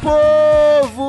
Povo!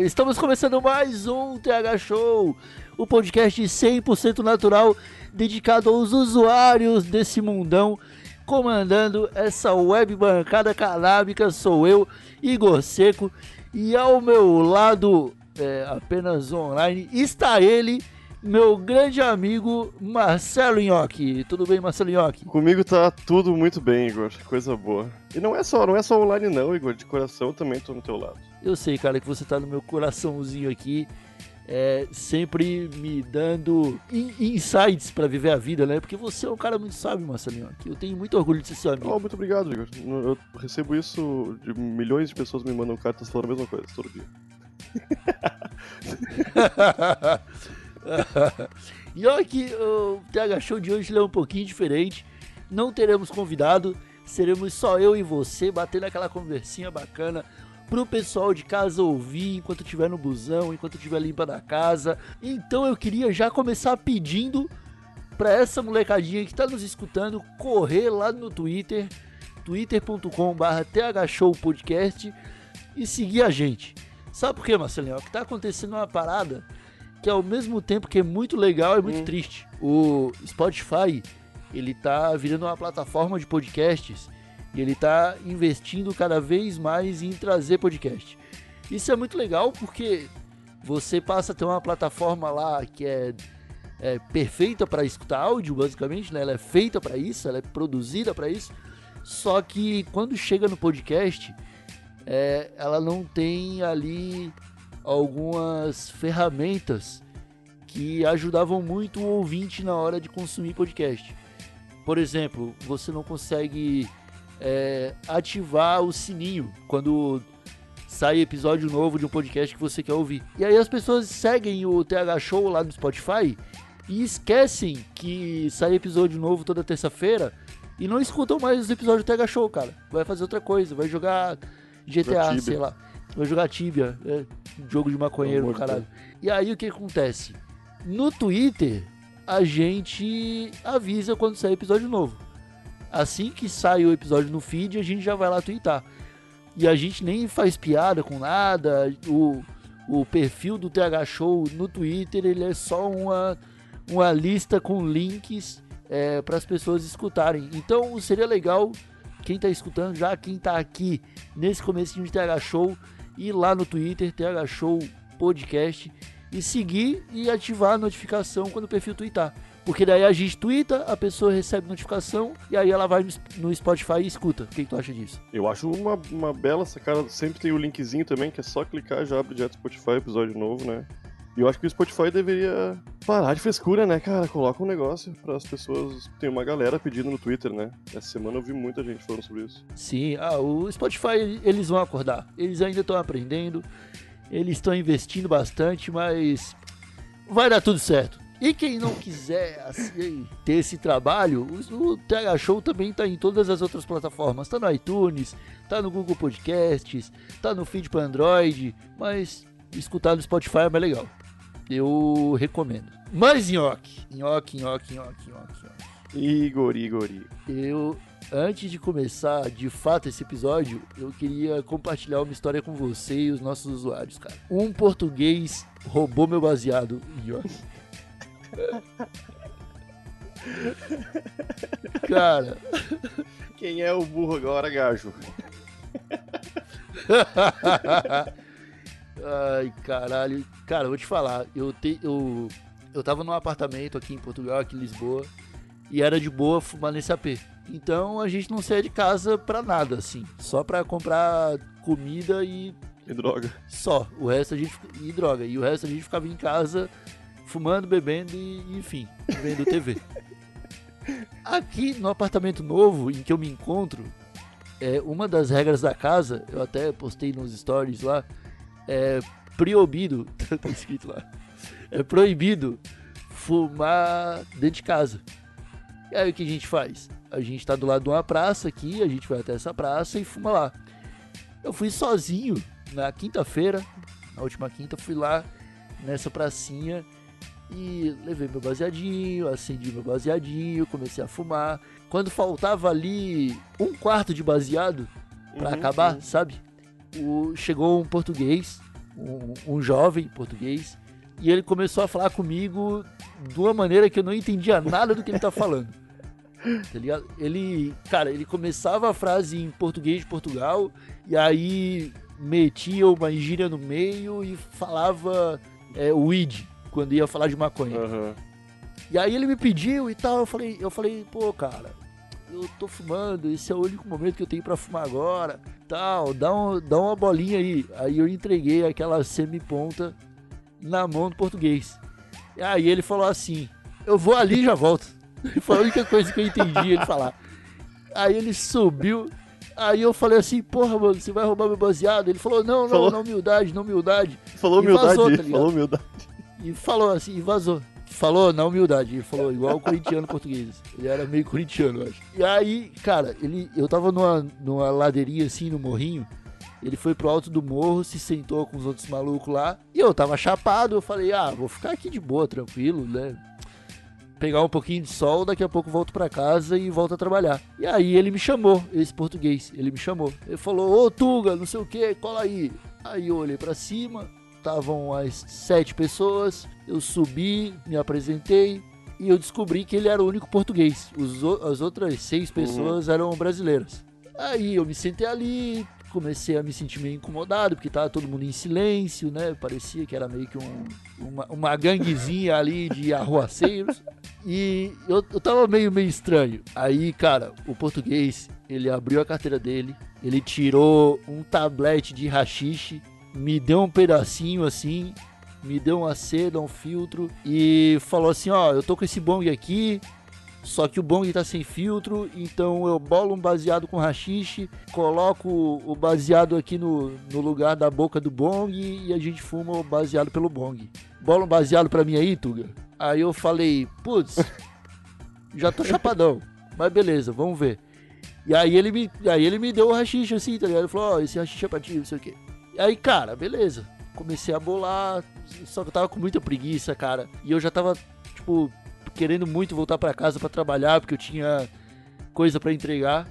Estamos começando mais um TH Show, o podcast 100% natural dedicado aos usuários desse mundão. Comandando essa web bancada canábica sou eu, Igor Seco, e ao meu lado, é, apenas online, está ele, meu grande amigo Marcelo Nhoque. Tudo bem, Marcelo Nhoque? Comigo tá tudo muito bem, Igor. Coisa boa. E não é só, não é só online não, Igor. De coração eu também tô no teu lado. Eu sei, cara, que você tá no meu coraçãozinho aqui, é, sempre me dando in- insights pra viver a vida, né? Porque você é um cara muito sábio, Marcelinho. que Eu tenho muito orgulho de ser seu amigo. Oh, muito obrigado, Igor. Eu recebo isso de milhões de pessoas me mandam cartas falando a mesma coisa todo dia. e olha que o TH Show de hoje é um pouquinho diferente. Não teremos convidado, seremos só eu e você batendo aquela conversinha bacana pro pessoal de casa ouvir enquanto estiver no busão, enquanto estiver limpando a casa. Então eu queria já começar pedindo pra essa molecadinha que tá nos escutando correr lá no Twitter, twitter.com.br thshowpodcast e seguir a gente. Sabe por quê, Marcelinho? Que tá acontecendo uma parada que ao mesmo tempo que é muito legal é muito Hum. triste. O Spotify, ele tá virando uma plataforma de podcasts e ele tá investindo cada vez mais em trazer podcast. Isso é muito legal porque você passa a ter uma plataforma lá que é, é perfeita para escutar áudio, basicamente, né? Ela é feita para isso, ela é produzida para isso. Só que quando chega no podcast, é, ela não tem ali algumas ferramentas que ajudavam muito o ouvinte na hora de consumir podcast. Por exemplo, você não consegue é, ativar o sininho quando sai episódio novo de um podcast que você quer ouvir. E aí as pessoas seguem o TH Show lá no Spotify e esquecem que sai episódio novo toda terça-feira e não escutam mais os episódios do TH Show, cara. Vai fazer outra coisa, vai jogar GTA, sei lá. Vai jogar Tibia, é, jogo de maconheiro amor caralho. E aí o que acontece? No Twitter, a gente avisa quando sai episódio novo. Assim que sai o episódio no feed, a gente já vai lá twittar. E a gente nem faz piada com nada. O, o perfil do TH Show no Twitter, ele é só uma, uma lista com links para as pessoas escutarem. Então seria legal quem tá escutando já, quem tá aqui nesse comecinho de TH Show, ir lá no Twitter, TH Show Podcast, e seguir e ativar a notificação quando o perfil twittar. Porque daí a gente twitta, a pessoa recebe notificação e aí ela vai no, Spotify e escuta. O que, que tu acha disso? Eu acho uma, uma bela sacada. Sempre tem o linkzinho também, que é só clicar já abre direto Spotify, episódio novo, né? E eu acho que o Spotify deveria parar de frescura, né, cara? Coloca um negócio para as pessoas. Tem uma galera pedindo no Twitter, né? Essa semana eu vi muita gente falando sobre isso. Sim, ah, o Spotify eles vão acordar. Eles ainda estão aprendendo, eles estão investindo bastante, mas vai dar tudo certo. E quem não quiser assim, ter esse trabalho, o, TH Show também está em todas as outras plataformas. Tá no iTunes, tá no Google Podcasts, tá no feed para Android, mas escutar no Spotify é mais legal. Eu recomendo. Mas nhoque, nhoque, nhoque, nhoque, nhoque, nhoque. Igor, Igor, Igor. Eu, antes de começar de fato esse episódio, eu queria compartilhar uma história com você e os nossos usuários, cara. Um português roubou meu baseado. E ó. Cara, Quem é o burro agora, gajo? ai caralho. Cara, eu vou te falar, eu, te, eu, eu tava num apartamento aqui em Portugal, aqui em Lisboa, e era de boa fumar nesse AP. Então a gente não saía de casa pra nada, assim. Só pra comprar comida e Que droga. Só. O resto a gente. E droga. E o resto a gente ficava em casa fumando, bebendo e, enfim, vendo TV. Aqui no apartamento novo em que eu me encontro, é, uma das regras da casa, eu até postei nos stories lá, é proibido, tá escrito lá, é proibido fumar dentro de casa. E aí o que a gente faz? A gente tá do lado de uma praça aqui, a gente vai até essa praça e fuma lá. Eu fui sozinho na quinta-feira, na última quinta, fui lá nessa pracinha e levei meu baseadinho, acendi meu baseadinho, comecei a fumar. Quando faltava ali um quarto de baseado para Uhum, acabar, uhum. sabe? O, chegou um português, um, um jovem português, e ele começou a falar comigo de uma maneira que eu não entendia nada do que ele tá falando. Tá ligado? Ele, cara, ele começava a frase em português de Portugal e aí metia uma gíria no meio e falava é, weed quando ia falar de maconha. Aham. E aí ele me pediu e tal, eu falei, eu falei, pô, cara, eu tô fumando, esse é o único momento que eu tenho pra fumar agora, tal, dá, um, dá uma bolinha aí. Aí eu entreguei aquela semi-ponta na mão do português. E aí ele falou assim, eu vou ali e já volto. Foi a única coisa que eu entendi ele falar. Aí ele subiu, aí eu falei assim, porra, mano, você vai roubar meu baseado? Ele falou, não, não, Falou. na humildade, na humildade. Falou E humildade, vazou, tá falou humildade. E falou assim, e vazou. Falou na humildade, ele falou igual o corintiano português. Ele era meio corintiano, eu acho. E aí, cara, ele, eu tava numa, numa ladeirinha assim, no morrinho. Ele foi pro alto do morro, se sentou com os outros malucos lá. E eu tava chapado, eu falei, ah, vou ficar aqui de boa, tranquilo, né? Pegar um pouquinho de sol, daqui a pouco volto pra casa e volto a trabalhar. E aí ele me chamou, esse português, ele me chamou. Ele falou, ô Tuga, não sei o que, cola aí. Aí eu olhei pra cima, estavam as sete pessoas, eu subi, me apresentei e eu descobri que ele era o único português. Os as outras seis pessoas eram brasileiras. Aí eu me sentei ali, comecei a me sentir meio incomodado, porque tava todo mundo em silêncio, né? Parecia que era meio que um- uma, uma ganguezinha ali de arruaceiros. E eu, eu tava meio, meio estranho. Aí, cara, o português, ele abriu a carteira dele, ele tirou um tablete de rachixe, me deu um pedacinho assim, me deu uma seda, um filtro e falou assim, ó, eu tô com esse bong aqui, só que o bong tá sem filtro, então eu bolo um baseado com rachixe, coloco o baseado aqui no, no lugar da boca do bong e a gente fuma o baseado pelo bong. Bola um baseado pra mim aí, Tuga? Aí eu falei, putz, já tô chapadão, mas beleza, vamos ver. E aí ele me, aí ele me deu o rachixe assim, tá ligado? Ele falou, ó, esse rachixe é pra ti, não sei o quê. E aí, cara, beleza. Comecei a bolar, só que eu tava com muita preguiça, cara. E eu já tava, tipo, querendo muito voltar pra casa pra trabalhar, porque eu tinha coisa pra entregar.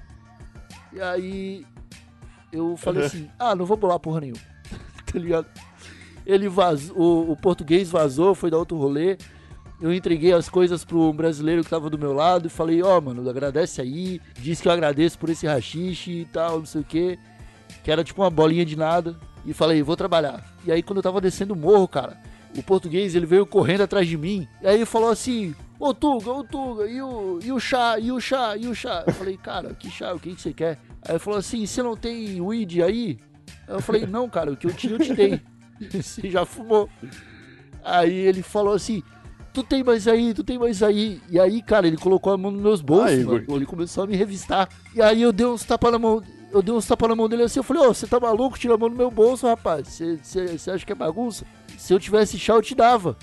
E aí eu falei assim, ah, não vou bolar porra nenhuma. tá ligado? Ele vazou, o, o português vazou, foi dar outro rolê. Eu entreguei as coisas pro brasileiro que tava do meu lado e falei, ó, mano, agradece aí. Diz que eu agradeço por esse rachixe e tal, não sei o que. Que era tipo uma bolinha de nada. E falei, vou trabalhar. E aí quando eu tava descendo o morro, cara, o português ele veio correndo atrás de mim. E aí ele falou assim, ô Tuga, ô Tuga, e o, e o chá, e o chá, e o chá. Eu falei, cara, que chá, o que, que você quer? Aí ele falou assim, você não tem weed aí? Aí eu falei, não, cara, o que eu tinha eu te dei. Você já fumou. Aí ele falou assim, tu tem mais aí, tu tem mais aí. E aí, cara, ele colocou a mão nos meus bolsos, Ah, mano. Ele começou a me revistar. E aí eu dei uns tapas na mão. Eu dei uns tapas na mão dele assim, eu falei, ô, você tá maluco? Tira a mão do meu bolso, rapaz. Você- acha que é bagunça? Se eu tivesse chá, eu te dava.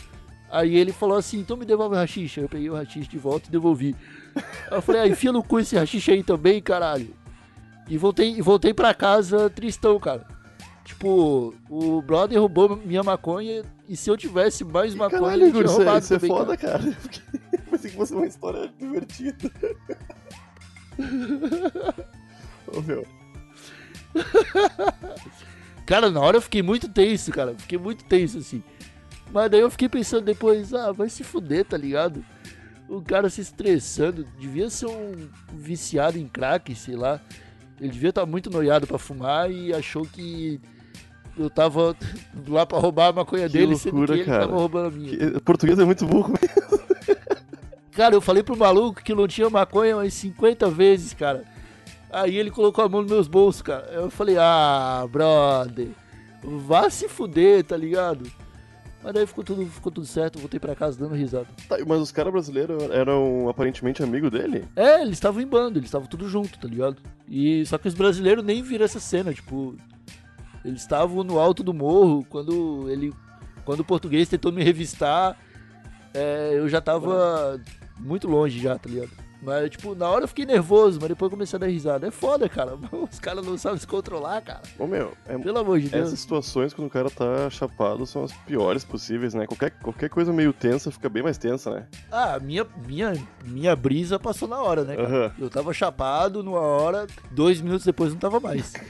Aí ele falou assim, então me devolve o rachixe. Aí eu peguei o rachixe de volta e devolvi. Aí eu falei, ah, enfia no cu esse rachixe aí também, caralho. E voltei, e voltei pra casa tristão, cara. Tipo, o brother roubou minha maconha e se eu tivesse mais maconha, Caralho, ele tinha isso é, roubado isso é também, foda, cara. Porque Pensei que fosse uma história divertida. Ô, meu. Cara, na hora eu fiquei muito tenso, cara. Fiquei muito tenso, assim. Mas daí eu fiquei pensando depois, ah, vai se fuder, tá ligado? O cara se estressando. Devia ser um viciado em crack, sei lá. Ele devia estar muito noiado pra fumar e achou que eu tava lá pra roubar a maconha Que dele, sendo loucura, que ele cara. tava roubando a minha. Que- Português é muito burro. Cara, eu falei pro maluco que não tinha maconha umas 50 vezes, cara. Aí ele colocou a mão nos meus bolsos, cara. Eu falei, ah, brother, vá se fuder, tá ligado? Mas daí ficou tudo, ficou tudo certo, voltei pra casa dando risada. Tá, mas os caras brasileiros eram aparentemente amigos dele? É, eles estavam em bando, eles estavam tudo junto, tá ligado? E só que os brasileiros nem viram essa cena, tipo, eles estavam no alto do morro quando ele quando o português tentou me revistar, é, eu já tava muito longe já, tá ligado? Mas, tipo, na hora eu fiquei nervoso, mas depois eu comecei a dar risada. É foda, cara. Os caras não sabem se controlar, cara. Ô, meu, é, Pelo amor de Deus. essas situações quando o cara tá chapado são as piores possíveis, né? Qualquer, qualquer coisa meio tensa fica bem mais tensa, né? Ah, minha, minha, minha brisa passou na hora, né? Aham. Eu tava chapado numa hora, dois minutos depois não tava mais.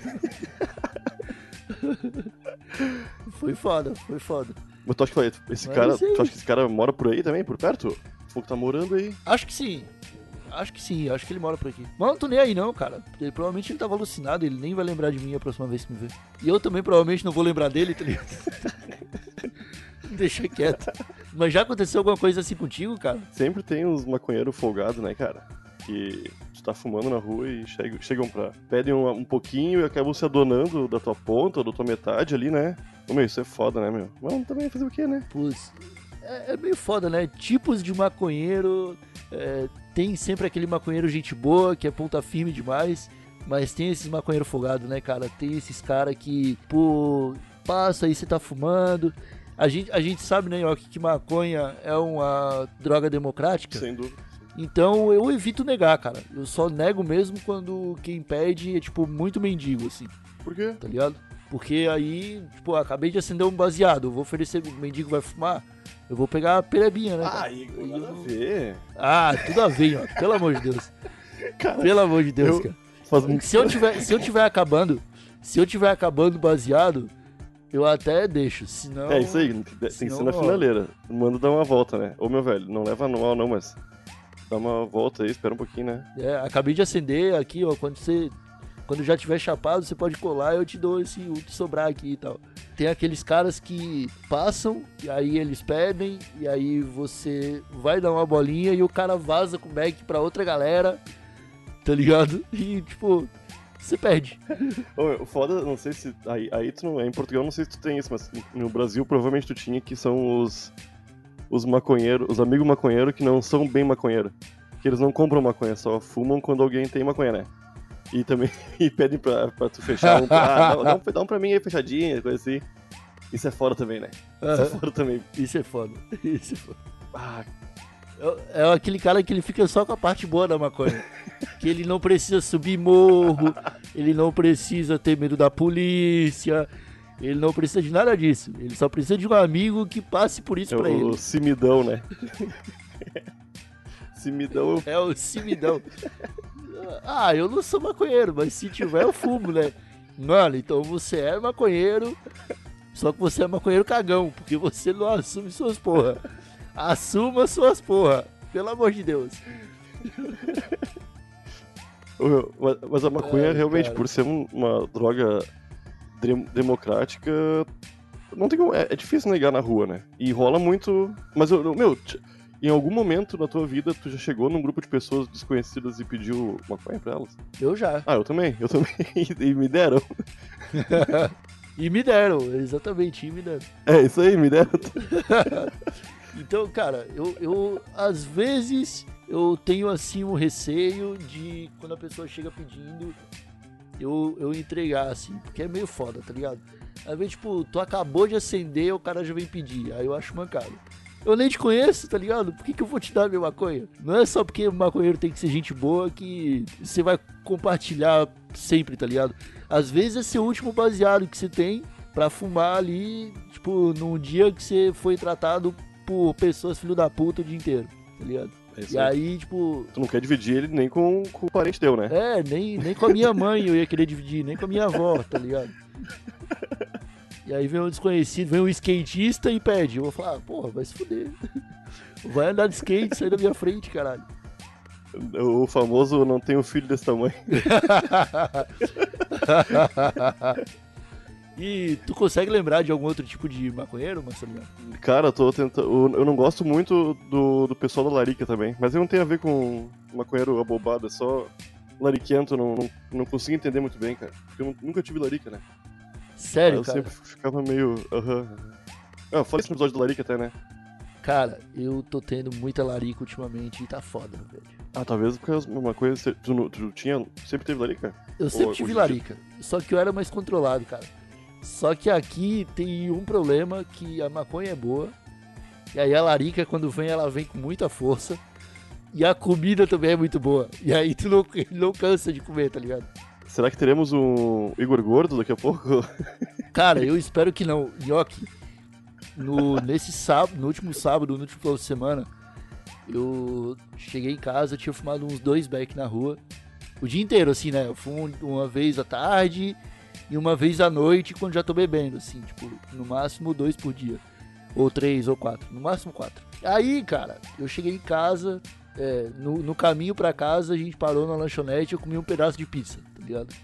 foi foda, foi foda. Mas tu acha que esse Mas cara. é. Tu acha que esse cara mora por aí também, por perto? Falou que tá morando aí. Acho que sim. Acho que sim, acho que ele mora por aqui. Mas não tô nem aí não, cara. Ele, provavelmente ele tava alucinado, ele nem vai lembrar de mim a próxima vez que me ver. E eu também provavelmente não vou lembrar dele, tá ligado? Deixa quieto. Mas já aconteceu alguma coisa assim contigo, cara? Sempre tem uns maconheiros folgados, né, cara? Que tu tá fumando na rua e chegam, chegam pra. pedem um, um pouquinho e acabam se adonando da tua ponta ou da tua metade ali, né? Ô, meu, isso é foda, né, meu? Mas também fazer o quê, né? Putz, é, é meio foda, né? Tipos de maconheiro. é, tem sempre aquele maconheiro gente boa, que é ponta firme demais. Mas tem esses maconheiro folgado, né, cara? Tem esses caras que, pô, passa aí, você tá fumando. A gente, a gente sabe, né, Yoki, que maconha é uma droga democrática. Sem dúvida. Então eu evito negar, cara. Eu só nego mesmo quando quem pede é, tipo, muito mendigo, assim Por quê? tá ligado? Porque aí, tipo, acabei de acender um baseado, eu vou oferecer, o mendigo vai fumar, eu vou pegar a perebinha, né? Ah, Igor, nada a ver. Ah, tudo a ver, ó. Pelo amor de Deus. Cara, Pelo amor de Deus, eu- cara. faz muito Se eu tiver, se eu tiver acabando, se eu tiver acabando baseado, eu até deixo, senão... É isso aí, tem que senão ser na finaleira. Manda dar uma volta, né? Ô meu velho, não leva anual não, mas dá uma volta aí, espera um pouquinho, né? É, acabei de acender aqui, ó, quando você... Quando já tiver chapado, você pode colar eu te dou esse, o que sobrar aqui e tal. Tem aqueles caras que passam, e aí eles pedem, e aí você vai dar uma bolinha e o cara vaza com o Mac pra outra galera, tá ligado? E, tipo, você perde. O foda, não sei se. Aí, aí tu não. Em Portugal não sei se tu tem isso, mas no Brasil provavelmente tu tinha que são os. Os maconheiros, os amigos maconheiros que não são bem maconheiros. Que eles não compram maconha, só fumam quando alguém tem maconha, né? E também e pedem pra, pra tu fechar um. Ah, dá, dá um, dá um pra mim aí fechadinho, coisa assim. Isso é foda também, né? Isso é foda também. Isso é foda. Isso é foda. Ah, É, é aquele cara que ele fica só com a parte boa da maconha. que ele não precisa subir morro, ele não precisa ter medo da polícia, ele não precisa de nada disso. Ele só precisa de um amigo que passe por isso é pra ele. o simidão, né? simidão É o cimidão. Ah, eu não sou maconheiro, mas se tiver eu fumo, né? Mano, então você é maconheiro, só que você é maconheiro cagão, porque você não assume suas porra. Assuma suas porra, pelo amor de Deus. Mas, a maconha, realmente, cara. por ser um- uma droga dem- democrática, não tem como, é, é difícil negar na rua, né? E rola muito. Mas, eu, eu- meu, em algum momento na tua vida, tu já chegou num grupo de pessoas desconhecidas e pediu maconha pra elas? Eu já. Ah, eu também, eu também. e me deram. E me deram, exatamente, e me deram. É, isso aí, me deram. Então, cara, eu, eu às vezes eu tenho assim um receio de quando a pessoa chega pedindo eu, eu entregar, assim, porque é meio foda, tá ligado? Às vezes, tipo, tu acabou de acender, o cara já vem pedir, aí eu acho mancado. Eu nem te conheço, tá ligado? Por que, que eu vou te dar minha maconha? Não é só porque maconheiro tem que ser gente boa que você vai compartilhar sempre, tá ligado? Às vezes é seu último baseado que você tem pra fumar ali, tipo, num dia que você foi tratado por pessoas filho da puta o dia inteiro, tá ligado? É E aí. aí, tipo, Tu não quer dividir ele nem com, com o parente teu, né? é, nem, nem com a minha mãe eu ia querer dividir, nem com a minha avó, tá ligado? E aí vem um desconhecido, vem um skatista e pede. Eu vou falar, ah, porra, vai se fuder. Vai andar de skate, sai da minha frente, caralho. O famoso não tem um filho desse tamanho. e tu consegue lembrar de algum outro tipo de maconheiro, Marcelinho? Cara, eu tô tentando. Eu não gosto muito do, do pessoal da Larica também. Mas não tem a ver com maconheiro abobado, é só lariquento, não, não, não consigo entender muito bem, cara. Porque eu nu- nunca tive larica, né? Sério, eu cara? sempre ficava meio. aham. Ah, eu falei isso no episódio do Larica até, né? Cara, eu tô tendo muita larica ultimamente e tá foda, velho. Ah, talvez porque uma coisa. Tu, não- tu tinha. Sempre teve Larica? Eu sempre Ou- tive dia- larica, só que eu era mais controlado, cara. Só que aqui tem um problema que a maconha é boa, e aí a larica, quando vem, ela vem com muita força, e a comida também é muito boa. E aí tu não, não cansa de comer, tá ligado? Será que teremos um Igor Gordo daqui a pouco? Cara, eu espero que não. Nhoque, no, nesse sábado, no último sábado, no último final de semana, eu cheguei em casa, tinha fumado uns dois beck na rua. O dia inteiro, assim, né? Eu fumo uma vez à tarde e uma vez à noite quando já tô bebendo, assim, tipo, no máximo dois por dia. Ou três, ou quatro. No máximo quatro. Aí, cara, eu cheguei em casa, é, no, no caminho pra casa, a gente parou na lanchonete e eu comi um pedaço de pizza, ligado?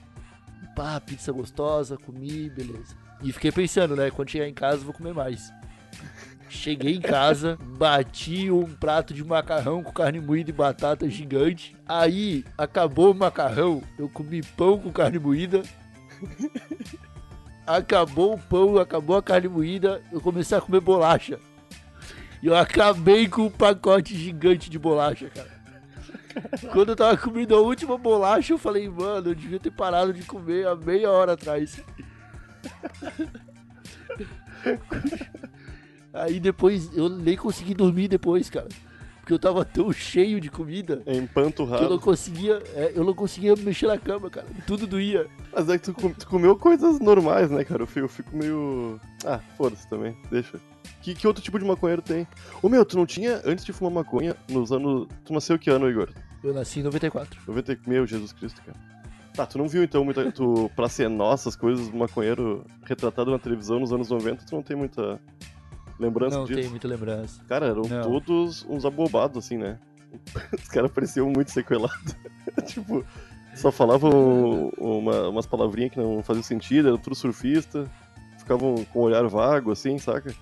Pá, pizza gostosa, comi, beleza. E fiquei pensando, né? Quando chegar em casa, vou comer mais. Cheguei em casa, bati um prato de macarrão com carne moída e batata gigante. Aí acabou o macarrão, eu comi pão com carne moída. Acabou o pão, acabou a carne moída, eu comecei a comer bolacha. E eu acabei com um pacote gigante de bolacha, cara. Quando eu tava comendo a última bolacha, eu falei, mano, eu devia ter parado de comer há meia hora atrás. Aí depois eu nem consegui dormir depois, cara. Porque eu tava tão cheio de comida É que eu não empanturrado. conseguia, é, eu não conseguia mexer na cama, cara. Tudo doía. Mas é que tu, tu comeu coisas normais, né, cara? Eu fico, eu fico meio. Ah, foda-se também, deixa. Que, que outro tipo de maconheiro tem? Ô meu, tu não tinha, antes de fumar maconha, nos anos. Tu nasceu que ano, Igor? Eu nasci em 94. 90. Meu, Jesus Cristo, cara. Tá, tu não viu então muita. Tu, pra ser nossa, as coisas do maconheiro retratado na televisão nos anos 90, tu não tem muita lembrança Não disso? tem muita lembrança. Cara, eram Não. todos uns abobados, assim, né? Os caras pareciam muito sequelados. tipo, só falavam uma- umas palavrinhas que não faziam sentido, eram tudo surfista, ficavam com o olhar vago, assim, saca?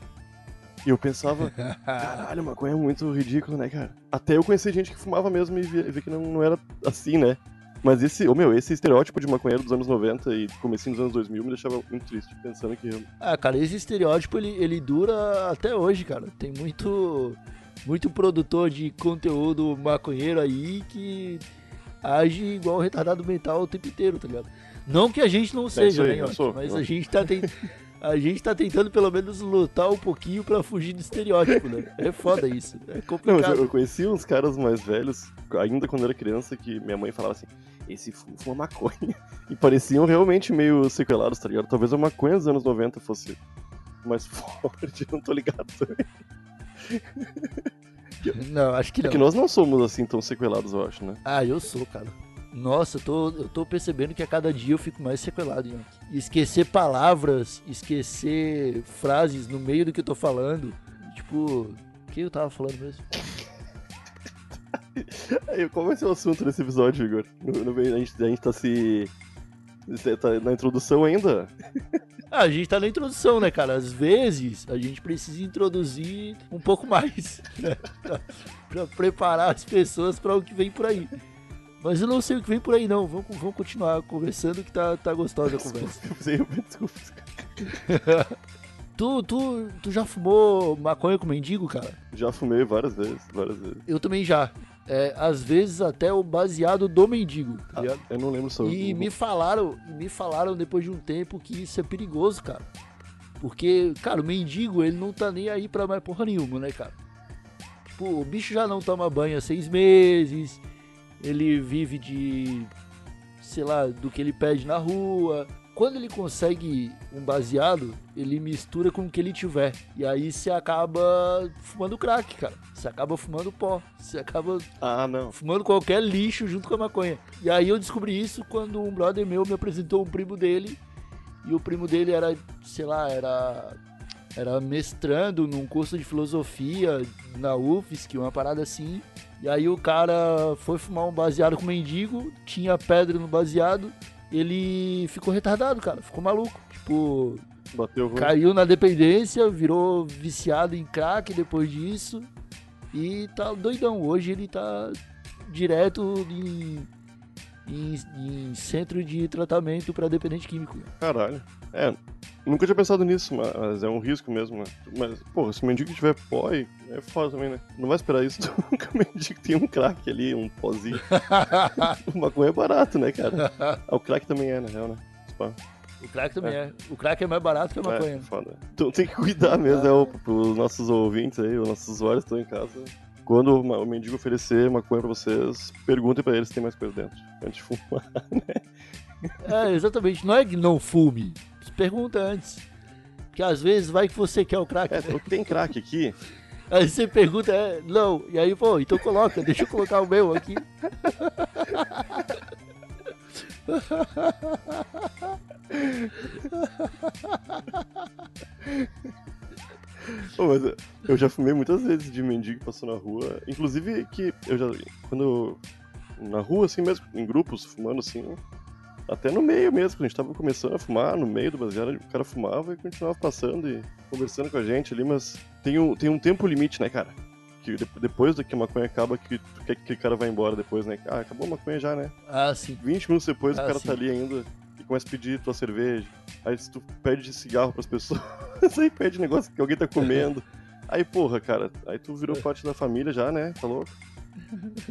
E eu pensava, caralho, maconha é muito ridículo, né, cara? Até eu conheci gente que fumava mesmo e vi, vi que não, não era assim, né? Mas esse, ô meu, esse estereótipo de maconheiro dos anos 90 e comecinho dos anos 2000 me deixava muito triste, pensando que Ah, cara, esse estereótipo ele, ele dura até hoje, cara. Tem muito muito produtor de conteúdo maconheiro aí que age igual retardado mental o tempo inteiro, tá ligado? Não que a gente não seja, isso aí, né, mas a gente tá tentando a gente tá tentando pelo menos lutar um pouquinho pra fugir do estereótipo, né? É foda isso. É Não, complicado. eu, eu conheci uns caras mais velhos, ainda quando era criança, que minha mãe falava assim, esse fu- fuma maconha. E pareciam realmente meio sequelados, tá ligado? Talvez a maconha dos anos 90 fosse mais forte, não tô ligado também. Não, acho que É não. que nós não somos assim tão sequelados, eu acho, né? Ah, eu sou, cara. Nossa, eu tô, eu tô percebendo que a cada dia eu fico mais sequelado, Yankee. Esquecer palavras, esquecer frases no meio do que eu tô falando. Tipo, o que eu tava falando mesmo? Aí, qual vai ser o assunto desse episódio, Igor? No- no a, gente, a gente tá se... Você tá na introdução ainda? Ah, a gente tá na introdução, né, cara? Às vezes a gente precisa introduzir um pouco mais, né? Pra, pra preparar as pessoas pra o que vem por aí. Mas eu não sei o que vem por aí, não. Vamos, vamos continuar conversando que tá, tá gostosa a conversa. Desculpa. Tu, tu, tu já fumou maconha com mendigo, cara? Já fumei várias vezes, várias vezes. Eu também já. É, às vezes até o baseado do mendigo, tá ligado? Eu não lembro só. E me falaram, me falaram depois de um tempo que isso é perigoso, cara. Porque, cara, o mendigo, ele não tá nem aí pra mais porra nenhuma, né, cara? Tipo, o bicho já não toma banho há seis meses, ele vive de, sei lá, do que ele pede na rua. Quando ele consegue um baseado, ele mistura com o que ele tiver. E aí você acaba fumando crack, cara. Você acaba fumando pó. Você acaba Ah, não. fumando qualquer lixo junto com a maconha. E aí eu descobri isso quando um brother meu me apresentou um primo dele. E o primo dele era, sei lá, era era mestrando num curso de filosofia na UFSC, uma parada assim. E aí o cara foi fumar um baseado com mendigo, tinha pedra no baseado, ele ficou retardado, cara, ficou maluco. Tipo, Bateu caiu na dependência, virou viciado em crack depois disso e tá doidão. Hoje ele tá direto em, em, em centro de tratamento para dependente químico. Caralho. É, Nunca tinha pensado nisso, mas é um risco mesmo, né? Mas, pô, se o mendigo tiver pó, aí é foda também, né? Não vai esperar isso nunca. O mendigo tem um crack ali, um pozinho. o maconha é barato, né, cara? Ah, o crack também é, na real, né? Pá. O crack também é. O crack é mais barato que a maconha. É, foda. Então tem que cuidar mesmo, né? o- Pros nossos ouvintes aí, os nossos usuários que estão em casa. Quando o mendigo oferecer maconha pra vocês, perguntem pra eles se tem mais coisa dentro. Antes de fumar. É, exatamente. Não é que não fume. Pergunta antes. Que às vezes vai que você quer o crack. É, tem crack aqui? Aí você pergunta, é, não. E aí, pô, então coloca, deixa eu colocar o meu aqui. Pô, mas eu- já fumei muitas vezes de mendigo que passou na rua. Inclusive que eu já. Quando. Na rua, assim mesmo, em grupos, fumando assim. Até no meio mesmo, quando a gente tava começando a fumar, no meio do baseado, o cara fumava e continuava passando e conversando com a gente ali, mas tem um, tem um tempo limite, né, cara? Que de- depois que a maconha acaba, que tu quer que aquele cara vai embora depois, né? Ah, acabou a maconha já, né? Ah, sim. 20 minutos depois Ah, o cara sim. tá ali ainda e começa a pedir tua cerveja. Aí tu pede cigarro pras pessoas, aí pede negócio que alguém tá comendo. Aí, porra, cara, aí tu virou parte da família já, né? Tá louco?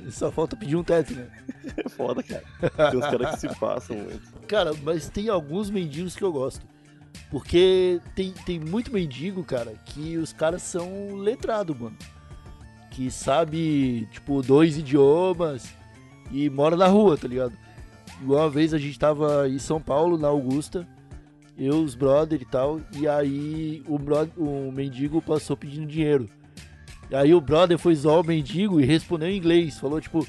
Só falta pedir um teto, né? É foda, cara. Tem uns caras que se passam muito. Cara, mas tem alguns mendigos que eu gosto. Porque tem, tem muito mendigo, cara, que os caras são letrados, mano. Que sabe, tipo, dois idiomas e mora na rua, tá ligado? Uma vez a gente tava em São Paulo, na Augusta, eu, os brother e tal, e aí o, bro- o mendigo passou pedindo dinheiro. E aí o brother foi zoar o mendigo e respondeu em inglês. Falou tipo,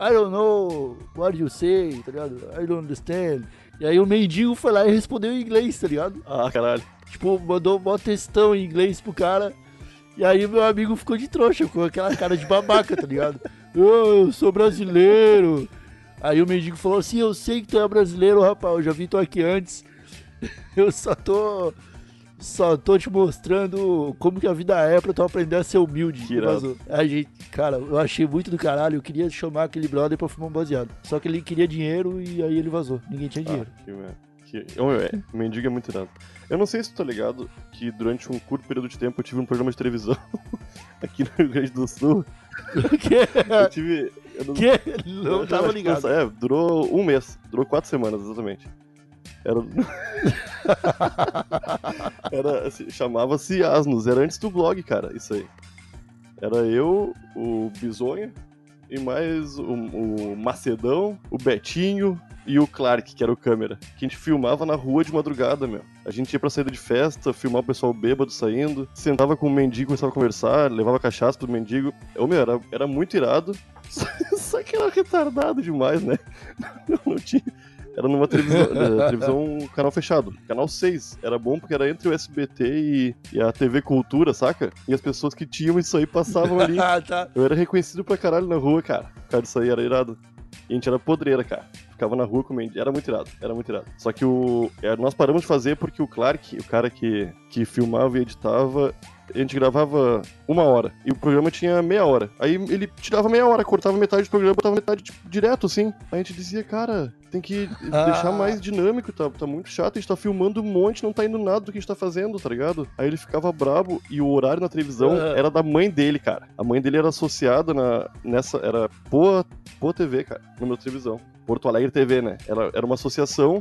I don't know what you say, tá ligado? I don't understand. E aí o mendigo foi lá e respondeu em inglês, tá ligado? Ah, caralho. Tipo, mandou um textão em inglês pro cara. E aí meu amigo ficou de trouxa, com aquela cara de babaca, tá ligado? "Oh, eu sou brasileiro. Aí o mendigo falou assim, eu sei que tu é brasileiro, rapaz, eu já vi tu aqui antes. Eu só tô. Só tô te mostrando como que a vida é pra tu aprender a ser humilde. Que irado. vazou. A gente, cara, eu achei muito do caralho. Eu queria chamar aquele brother pra fumar um baseado. Só que ele queria dinheiro e aí ele vazou. Ninguém tinha dinheiro. Ah, que merda. Que... Ô, meu, é, mendigo é muito irado. Eu não sei se tu tá ligado que durante um curto período de tempo eu tive um programa de televisão aqui no Rio Grande do Sul. O quê? Eu tive. Eu não, que? Não eu tava ligado. É, durou um mês. Durou quatro semanas, exatamente. Era. era assim, Chamava-se Asnos. Era antes do blog, cara, isso aí. Era eu, o Bisonha, e mais o, o Macedão, o Betinho e o Clark, que era o câmera. Que a gente filmava na rua de madrugada, meu. A gente ia pra saída de festa, filmar o pessoal bêbado saindo, sentava com o mendigo, começava a conversar, levava cachaça pro mendigo. Ô, meu, era, era muito irado. Só que era retardado demais, né? Não, não tinha. Era numa televisão, eh, televisão canal fechado, canal 6. Era bom porque era entre o SBT e, e a TV Cultura, saca? E as pessoas que tinham isso aí passavam ali. Ah, tá. Eu era reconhecido pra caralho na rua, cara. O cara disso aí era irado. E a gente era podreira, cara. Ficava na rua comendo. Era muito irado, era muito irado. Só que o. é, Nós paramos de fazer porque o Clark, o cara que, que filmava e editava, a gente gravava uma hora. E o programa tinha meia hora. Aí ele tirava meia hora, cortava metade do programa, botava metade tipo, direto, assim. Aí a gente dizia, cara, tem que deixar mais dinâmico, tá, tá muito chato, a gente tá filmando um monte, não tá indo nada do que a gente tá fazendo, tá ligado? Aí ele ficava brabo e o horário na televisão Ah. era da mãe dele, cara. A mãe dele era associada na, nessa. Era Poa, Poa TV, cara, no meu televisão. Porto Alegre TV, né? Era, era uma associação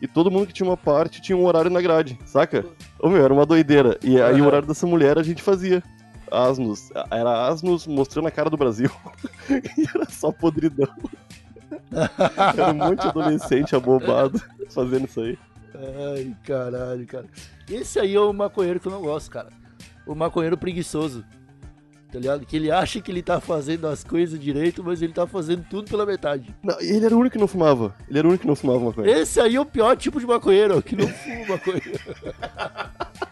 e todo mundo que tinha uma parte tinha um horário na grade, saca? Ô meu, era uma doideira. E aí o Aham. horário dessa mulher a gente fazia. Asnos. Era Asnos mostrando a cara do Brasil. e era só podridão. Era um monte de adolescente abobado fazendo isso aí. Ai, caralho, cara. Esse aí é o maconheiro que eu não gosto, cara. O maconheiro preguiçoso. Tá ligado? Que ele acha que ele tá fazendo as coisas direito, mas ele tá fazendo tudo pela metade. Não, ele era o único que não fumava. Ele era o único que não fumava maconha. Esse aí é o pior tipo de maconheiro, que não fuma maconha.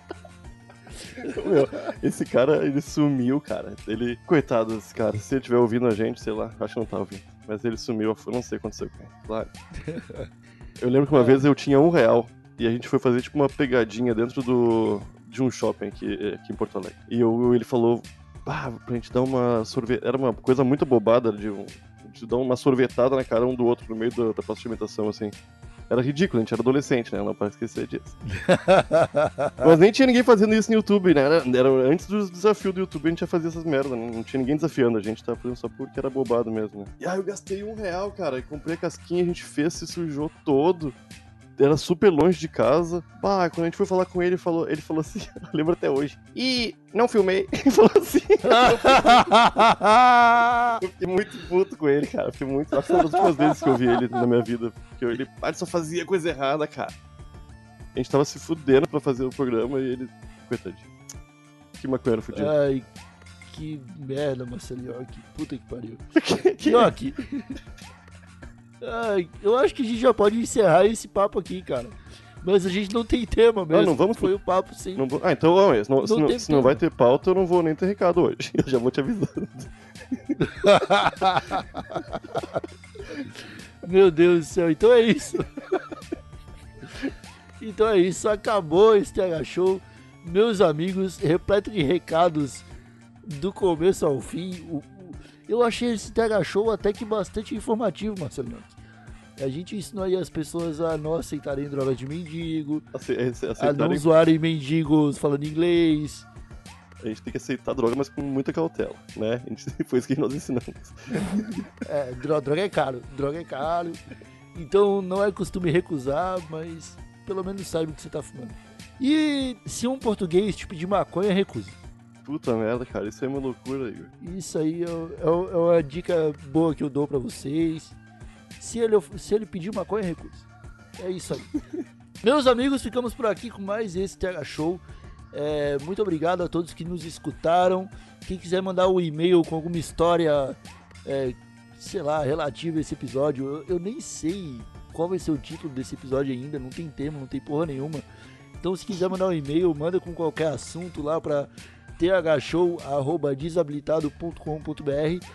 Meu, esse cara, ele sumiu, cara. Ele. Coitado desse cara. Se ele estiver ouvindo a gente, sei lá, acho que não tá ouvindo. Mas ele sumiu, eu não sei o que aconteceu com ele. Claro. Eu lembro que uma vez eu tinha um real e a gente foi fazer tipo uma pegadinha dentro do. de um shopping aqui, aqui em Porto Alegre. E eu, ele falou. Ah, pra gente dar uma sorvete. Era uma coisa muito bobada de, um, de dar uma sorvetada na cara um do outro no meio da, da praça de alimentação, assim. Era ridículo, a gente era adolescente, né? Não pode esquecer disso. Mas nem tinha ninguém fazendo isso no YouTube, né? Era, era antes do desafio do YouTube, a gente já fazia essas merdas, né? Não tinha ninguém desafiando, a gente tava fazendo só porque era bobado mesmo, né? E aí eu gastei um real, cara, e comprei a casquinha, a gente fez, se sujou todo. Era super longe de casa. Bah, quando a gente foi falar com ele, ele falou, ele falou assim, lembro até hoje. E não filmei. Ele falou assim. Eu fiquei muito puto com ele, cara. Fiquei muito. Acho que foi uma das últimas vezes que eu vi ele na minha vida. Porque ele, ah, ele só fazia coisa errada, cara. A gente tava se fudendo pra fazer o programa e ele. Coitadinho. Que maconheiro fudido. Ai, que merda, Marcelinho. Que puta que pariu. Nhoque. Ai, eu acho que a gente já pode encerrar esse papo aqui, cara. Mas a gente não tem tema mesmo. Ah, não vamos- Foi o papo sem. Não Ah, então não, se, não, se, Não não, tem se não vai ter pauta, eu não vou nem ter recado hoje. Eu já vou te avisando. Meu Deus do céu, então é isso. então é isso, acabou esse TH Show. Meus amigos, repleto de recados do começo ao fim. O- eu achei esse TH Show até que bastante informativo, Marcelinho. A gente ensinou aí as pessoas a não aceitarem drogas de mendigo, Ace- ace- a não aceitarem- zoarem mendigos falando inglês. A gente tem que aceitar droga, mas com muita cautela, né? A gente, foi isso que nós ensinamos. É, dro- droga é caro, droga é caro. Então não é costume recusar, mas pelo menos saiba o que você tá fumando. E se um português te pedir maconha, recusa. Puta merda, cara, isso é uma loucura, Igor. Isso aí é, é- é uma dica boa que eu dou pra vocês. Se ele, se ele pedir maconha, recusa. É isso aí. Meus amigos, ficamos por aqui com mais esse TH Show. É, muito obrigado a todos que nos escutaram. Quem quiser mandar um e-mail com alguma história, é, sei lá, relativa a esse episódio, eu, eu nem sei qual vai ser o título desse episódio ainda. Não tem tema, não tem porra nenhuma. Então, se quiser mandar um e-mail, manda com qualquer assunto lá pra thshow.desabilitado.com.br.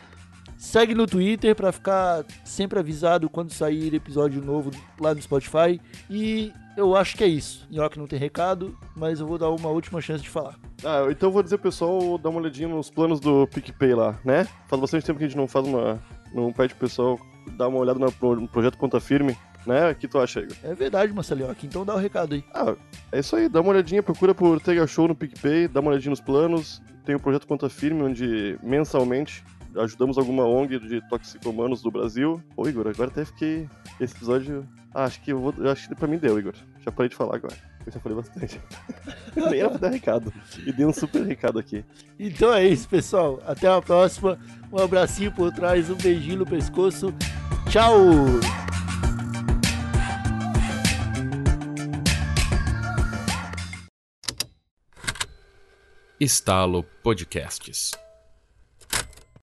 Segue no Twitter para ficar sempre avisado quando sair episódio novo lá no Spotify. E eu acho que é isso. Nhoque não tem recado, mas eu vou dar uma última chance de falar. Ah, então vou dizer pessoal dar uma olhadinha nos planos do PicPay lá, né? Faz bastante tempo que a gente não faz uma. Não pede pro pessoal dar uma olhada no projeto Ponta Firme, né? O que tu acha, Igor? É verdade, Marcelinhoque. Então dá o recado aí. Ah, é isso aí, dá uma olhadinha, procura por Tega Show no PicPay, dá uma olhadinha nos planos. Tem o projeto Ponta Firme, onde mensalmente ajudamos alguma ONG de toxicomanos do Brasil. Ô, Igor, agora até fiquei. Esse episódio. Ah, acho que eu vou. Acho que pra mim deu, Igor. Já parei de falar agora. Eu já falei bastante. Nem era pra dar recado. E dei um super recado aqui. Então é isso, pessoal. Até a próxima. Um abracinho por trás, um beijinho no pescoço. Tchau! Estalo Podcasts.